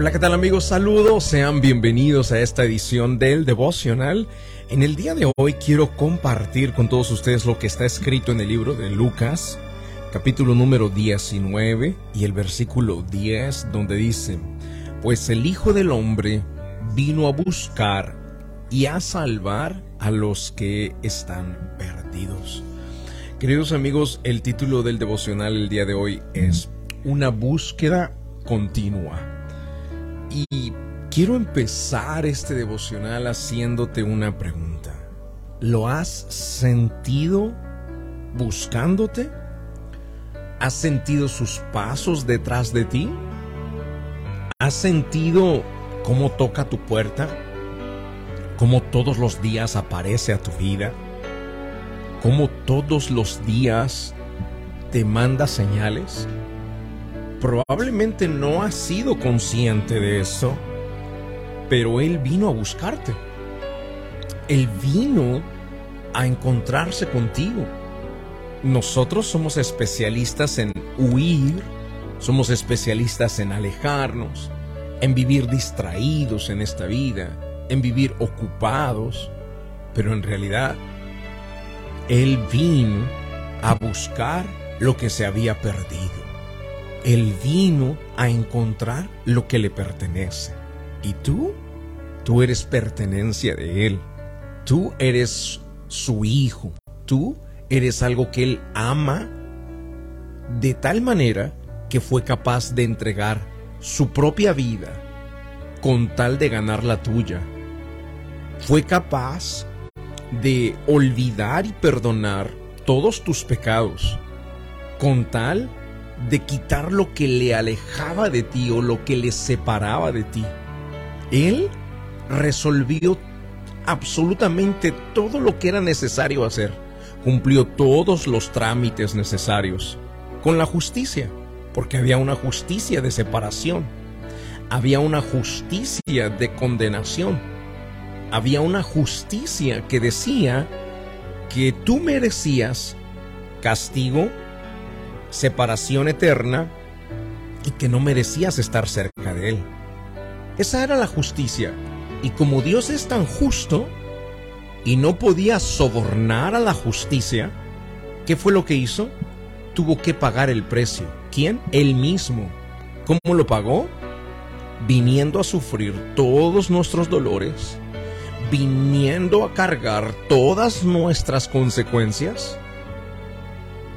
Hola, ¿qué tal amigos? Saludos, sean bienvenidos a esta edición del devocional. En el día de hoy quiero compartir con todos ustedes lo que está escrito en el libro de Lucas, capítulo número 19 y el versículo 10, donde dice, pues el Hijo del Hombre vino a buscar y a salvar a los que están perdidos. Queridos amigos, el título del devocional el día de hoy es Una búsqueda continua. Y quiero empezar este devocional haciéndote una pregunta. ¿Lo has sentido buscándote? ¿Has sentido sus pasos detrás de ti? ¿Has sentido cómo toca tu puerta? ¿Cómo todos los días aparece a tu vida? ¿Cómo todos los días te manda señales? Probablemente no has sido consciente de eso, pero Él vino a buscarte. Él vino a encontrarse contigo. Nosotros somos especialistas en huir, somos especialistas en alejarnos, en vivir distraídos en esta vida, en vivir ocupados, pero en realidad Él vino a buscar lo que se había perdido. Él vino a encontrar lo que le pertenece. ¿Y tú? Tú eres pertenencia de Él. Tú eres su hijo. Tú eres algo que Él ama de tal manera que fue capaz de entregar su propia vida con tal de ganar la tuya. Fue capaz de olvidar y perdonar todos tus pecados con tal de quitar lo que le alejaba de ti o lo que le separaba de ti. Él resolvió absolutamente todo lo que era necesario hacer. Cumplió todos los trámites necesarios con la justicia, porque había una justicia de separación, había una justicia de condenación, había una justicia que decía que tú merecías castigo, separación eterna y que no merecías estar cerca de Él. Esa era la justicia. Y como Dios es tan justo y no podía sobornar a la justicia, ¿qué fue lo que hizo? Tuvo que pagar el precio. ¿Quién? Él mismo. ¿Cómo lo pagó? Viniendo a sufrir todos nuestros dolores, viniendo a cargar todas nuestras consecuencias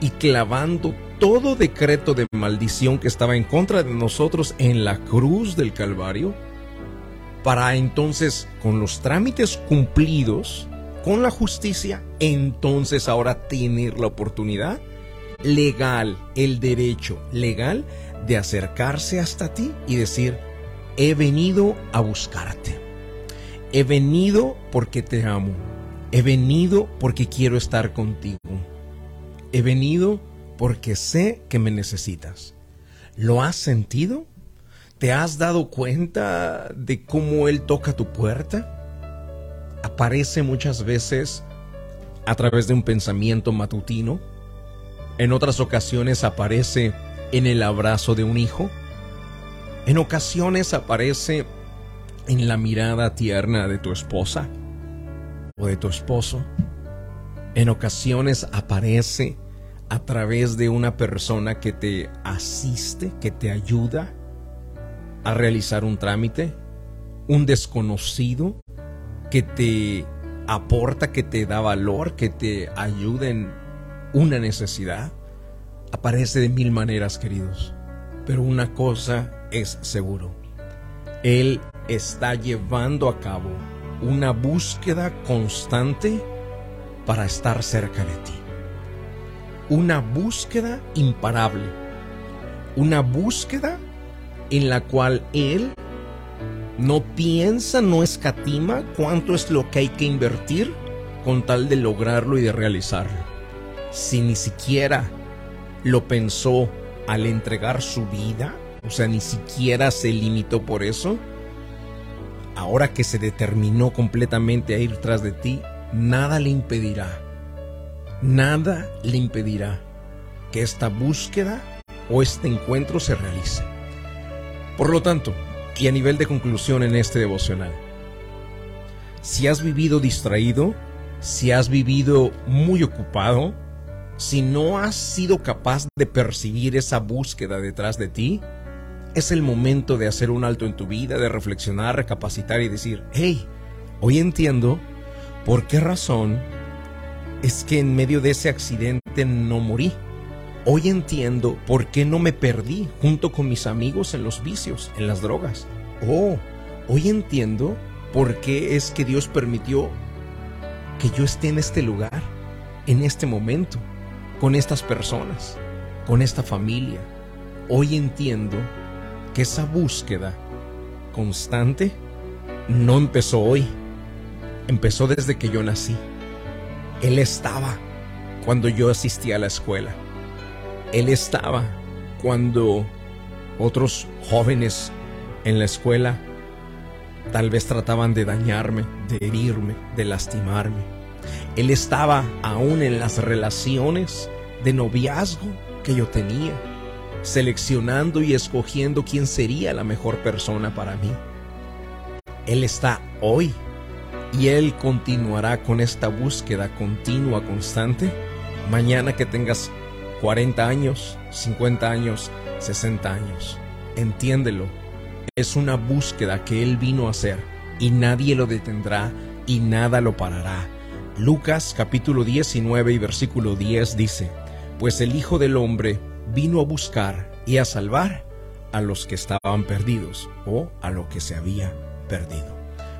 y clavando todo decreto de maldición que estaba en contra de nosotros en la cruz del Calvario, para entonces, con los trámites cumplidos, con la justicia, entonces ahora tener la oportunidad legal, el derecho legal de acercarse hasta ti y decir, he venido a buscarte. He venido porque te amo. He venido porque quiero estar contigo. He venido porque sé que me necesitas. ¿Lo has sentido? ¿Te has dado cuenta de cómo Él toca tu puerta? Aparece muchas veces a través de un pensamiento matutino. En otras ocasiones aparece en el abrazo de un hijo. En ocasiones aparece en la mirada tierna de tu esposa o de tu esposo. En ocasiones aparece a través de una persona que te asiste, que te ayuda a realizar un trámite, un desconocido que te aporta, que te da valor, que te ayuda en una necesidad. Aparece de mil maneras, queridos. Pero una cosa es seguro. Él está llevando a cabo una búsqueda constante para estar cerca de ti una búsqueda imparable, una búsqueda en la cual Él no piensa, no escatima cuánto es lo que hay que invertir con tal de lograrlo y de realizarlo. Si ni siquiera lo pensó al entregar su vida, o sea, ni siquiera se limitó por eso, ahora que se determinó completamente a ir tras de ti, nada le impedirá nada le impedirá que esta búsqueda o este encuentro se realice. Por lo tanto, Y a nivel de conclusión en este devocional, si has vivido distraído, si has vivido muy ocupado, si no has sido capaz de percibir esa búsqueda detrás de ti, es el momento de hacer un alto en tu vida, de reflexionar, recapacitar y decir, hey, hoy entiendo por qué razón es que en medio de ese accidente no morí. Hoy entiendo por qué no me perdí junto con mis amigos en los vicios, en las drogas. Oh, hoy entiendo por qué es que Dios permitió que yo esté en este lugar, en este momento, con estas personas, con esta familia. Hoy entiendo que esa búsqueda constante no empezó hoy, empezó desde que yo nací. Él estaba cuando yo asistía a la escuela. Él estaba cuando otros jóvenes en la escuela tal vez trataban de dañarme, de herirme, de lastimarme. Él estaba aún en las relaciones de noviazgo que yo tenía, seleccionando y escogiendo quién sería la mejor persona para mí. Él está hoy y Él continuará con esta búsqueda continua, constante, mañana que tengas 40 años, 50 años, 60 años. Entiéndelo, es una búsqueda que Él vino a hacer y nadie lo detendrá y nada lo parará. Lucas capítulo 19 y versículo 10 dice, Pues el Hijo del Hombre vino a buscar y a salvar a los que estaban perdidos o a lo que se había perdido.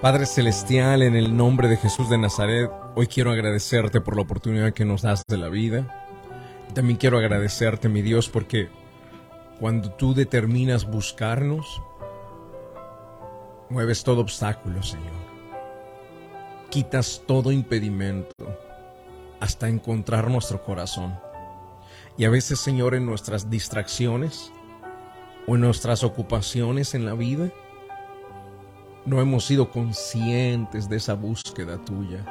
Padre Celestial, en el nombre de Jesús de Nazaret, hoy quiero agradecerte por la oportunidad que nos das de la vida. También quiero agradecerte, mi Dios, porque cuando tú determinas buscarnos, mueves todo obstáculo, Señor. Quitas todo impedimento hasta encontrar nuestro corazón. Y a veces, Señor, en nuestras distracciones o en nuestras ocupaciones en la vida, no hemos sido conscientes de esa búsqueda tuya.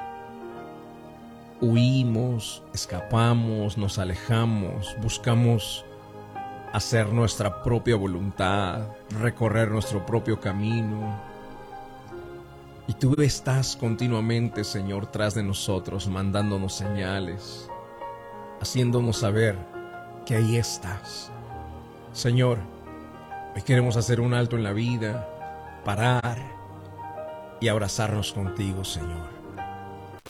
Huimos, escapamos, nos alejamos, buscamos hacer nuestra propia voluntad, recorrer nuestro propio camino. Y tú estás continuamente, Señor, tras de nosotros, mandándonos señales, haciéndonos saber que ahí estás. Señor, hoy queremos hacer un alto en la vida, parar y abrazarnos contigo, Señor.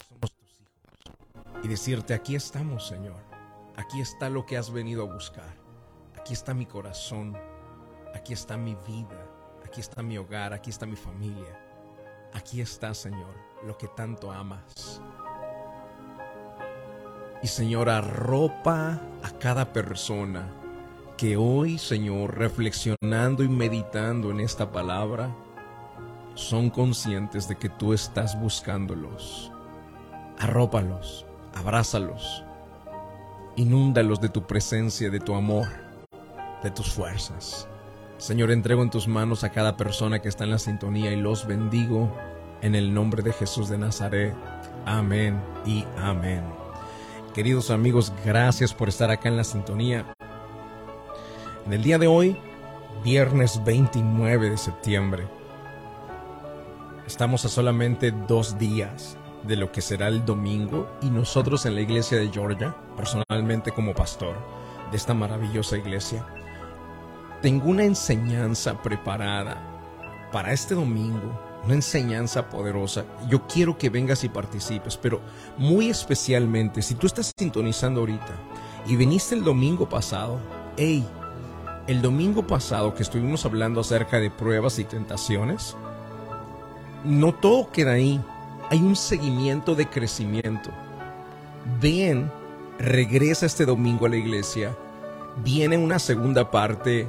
Somos tus hijos. Y decirte, aquí estamos, Señor. Aquí está lo que has venido a buscar. Aquí está mi corazón. Aquí está mi vida. Aquí está mi hogar. Aquí está mi familia. Aquí está, Señor, lo que tanto amas. Y Señor, arropa a cada persona que hoy, Señor, reflexionando y meditando en esta palabra, son conscientes de que tú estás buscándolos. Arrópalos, abrázalos, inúndalos de tu presencia, de tu amor, de tus fuerzas. Señor, entrego en tus manos a cada persona que está en la sintonía y los bendigo en el nombre de Jesús de Nazaret. Amén y amén. Queridos amigos, gracias por estar acá en la sintonía. En el día de hoy, viernes 29 de septiembre, Estamos a solamente dos días de lo que será el domingo y nosotros en la iglesia de Georgia, personalmente como pastor de esta maravillosa iglesia, tengo una enseñanza preparada para este domingo, una enseñanza poderosa. Yo quiero que vengas y participes, pero muy especialmente si tú estás sintonizando ahorita y viniste el domingo pasado, hey, el domingo pasado que estuvimos hablando acerca de pruebas y tentaciones, no todo queda ahí. Hay un seguimiento de crecimiento. Ven regresa este domingo a la iglesia. Viene una segunda parte,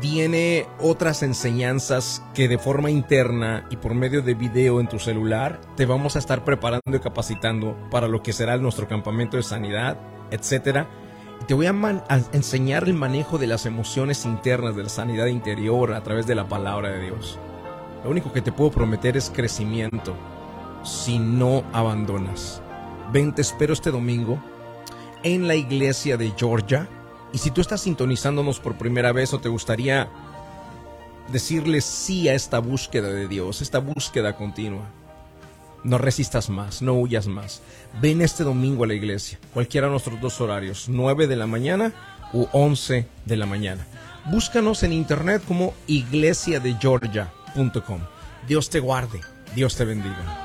viene otras enseñanzas que de forma interna y por medio de video en tu celular te vamos a estar preparando y capacitando para lo que será nuestro campamento de sanidad, etcétera. Te voy a, a enseñar el manejo de las emociones internas, de la sanidad interior a través de la palabra de Dios. Lo único que te puedo prometer es crecimiento si no abandonas. Ven, te espero este domingo en la iglesia de Georgia. Y si tú estás sintonizándonos por primera vez o te gustaría decirle sí a esta búsqueda de Dios, esta búsqueda continua, no resistas más, no huyas más. Ven este domingo a la iglesia, cualquiera de nuestros dos horarios, 9 de la mañana u 11 de la mañana. Búscanos en internet como iglesiadegeorgia.com. Dios te guarde, Dios te bendiga.